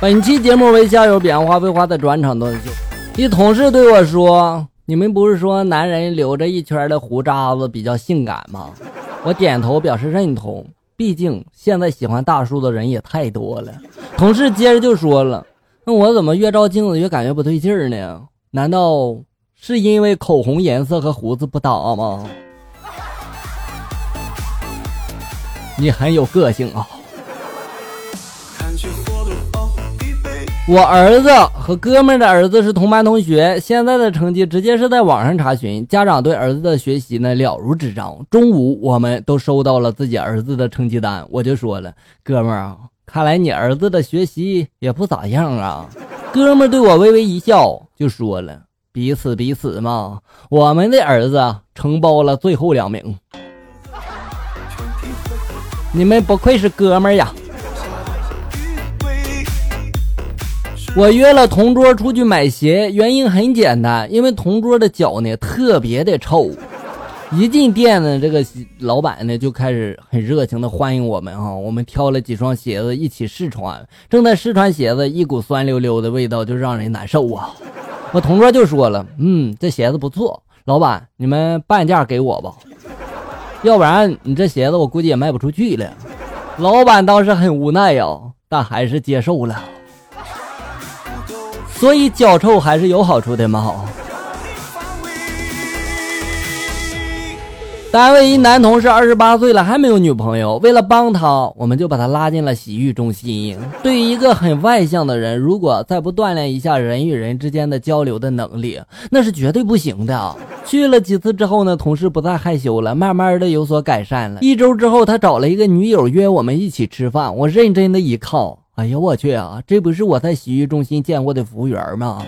本期节目为校友变化废话的专场段子。一同事对我说：“你们不是说男人留着一圈的胡渣子比较性感吗？”我点头表示认同。毕竟现在喜欢大叔的人也太多了。同事接着就说了：“那我怎么越照镜子越感觉不对劲儿呢？难道是因为口红颜色和胡子不搭吗？”你很有个性啊。我儿子和哥们的儿子是同班同学，现在的成绩直接是在网上查询。家长对儿子的学习呢了如指掌。中午我们都收到了自己儿子的成绩单，我就说了：“哥们儿啊，看来你儿子的学习也不咋样啊。”哥们儿对我微微一笑，就说了：“彼此彼此嘛，我们的儿子承包了最后两名。你们不愧是哥们儿呀。”我约了同桌出去买鞋，原因很简单，因为同桌的脚呢特别的臭。一进店呢，这个老板呢就开始很热情的欢迎我们啊。我们挑了几双鞋子一起试穿，正在试穿鞋子，一股酸溜溜的味道就让人难受啊。我同桌就说了：“嗯，这鞋子不错，老板你们半价给我吧，要不然你这鞋子我估计也卖不出去了。”老板当时很无奈呀，但还是接受了。所以脚臭还是有好处的嘛。单位一男同事二十八岁了还没有女朋友，为了帮他，我们就把他拉进了洗浴中心。对于一个很外向的人，如果再不锻炼一下人与人之间的交流的能力，那是绝对不行的。去了几次之后呢，同事不再害羞了，慢慢的有所改善了。一周之后，他找了一个女友约我们一起吃饭，我认真的一靠。哎呀，我去啊！这不是我在洗浴中心见过的服务员吗？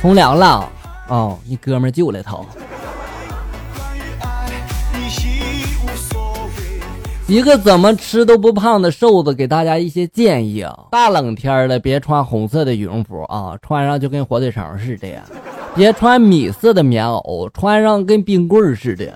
从良了哦，你哥们救了他。一个怎么吃都不胖的瘦子给大家一些建议啊：大冷天的别穿红色的羽绒服啊，穿上就跟火腿肠似的；别穿米色的棉袄，穿上跟冰棍似的。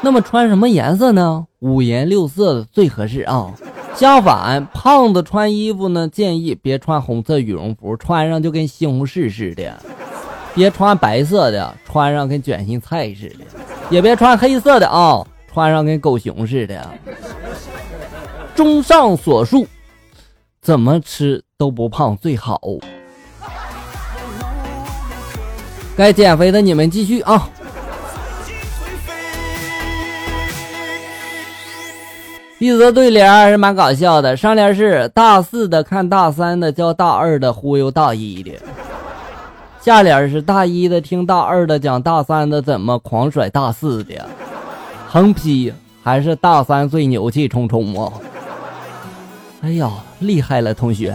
那么穿什么颜色呢？五颜六色的最合适啊。相反，胖子穿衣服呢，建议别穿红色羽绒服，穿上就跟西红柿似的；别穿白色的，穿上跟卷心菜似的；也别穿黑色的啊，穿上跟狗熊似的。综上所述，怎么吃都不胖最好。该减肥的你们继续啊。一则对联还是蛮搞笑的。上联是大四的看大三的，教大二的忽悠大一的；下联是大一的听大二的讲大三的怎么狂甩大四的。横批还是大三最牛气冲冲啊！哎呀，厉害了，同学。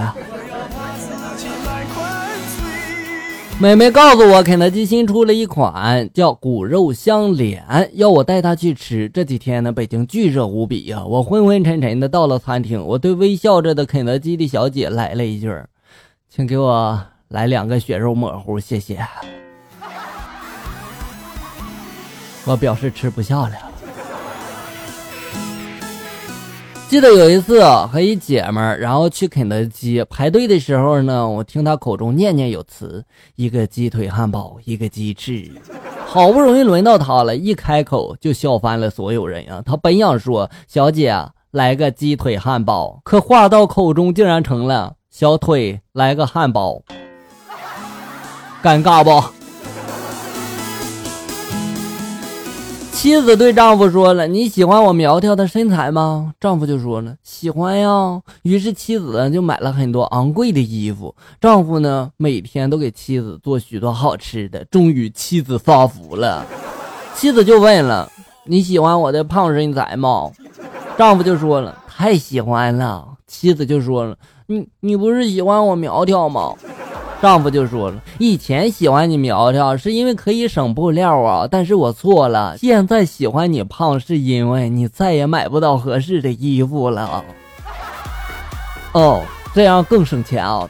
妹妹告诉我，肯德基新出了一款叫骨肉相连，要我带她去吃。这几天呢，北京巨热无比呀，我昏昏沉沉的到了餐厅，我对微笑着的肯德基的小姐来了一句：“请给我来两个血肉模糊，谢谢。”我表示吃不下了。记得有一次和一姐们儿，然后去肯德基排队的时候呢，我听她口中念念有词，一个鸡腿汉堡，一个鸡翅。好不容易轮到她了，一开口就笑翻了所有人呀。她本想说小姐来个鸡腿汉堡，可话到口中竟然成了小腿来个汉堡，尴尬不？妻子对丈夫说了：“你喜欢我苗条的身材吗？”丈夫就说了：“喜欢呀。”于是妻子就买了很多昂贵的衣服。丈夫呢，每天都给妻子做许多好吃的。终于，妻子发福了。妻子就问了：“你喜欢我的胖身材吗？”丈夫就说了：“太喜欢了。”妻子就说了：“你你不是喜欢我苗条吗？”丈夫就说了：“以前喜欢你苗条，是因为可以省布料啊。但是我错了，现在喜欢你胖，是因为你再也买不到合适的衣服了。哦，这样更省钱啊。”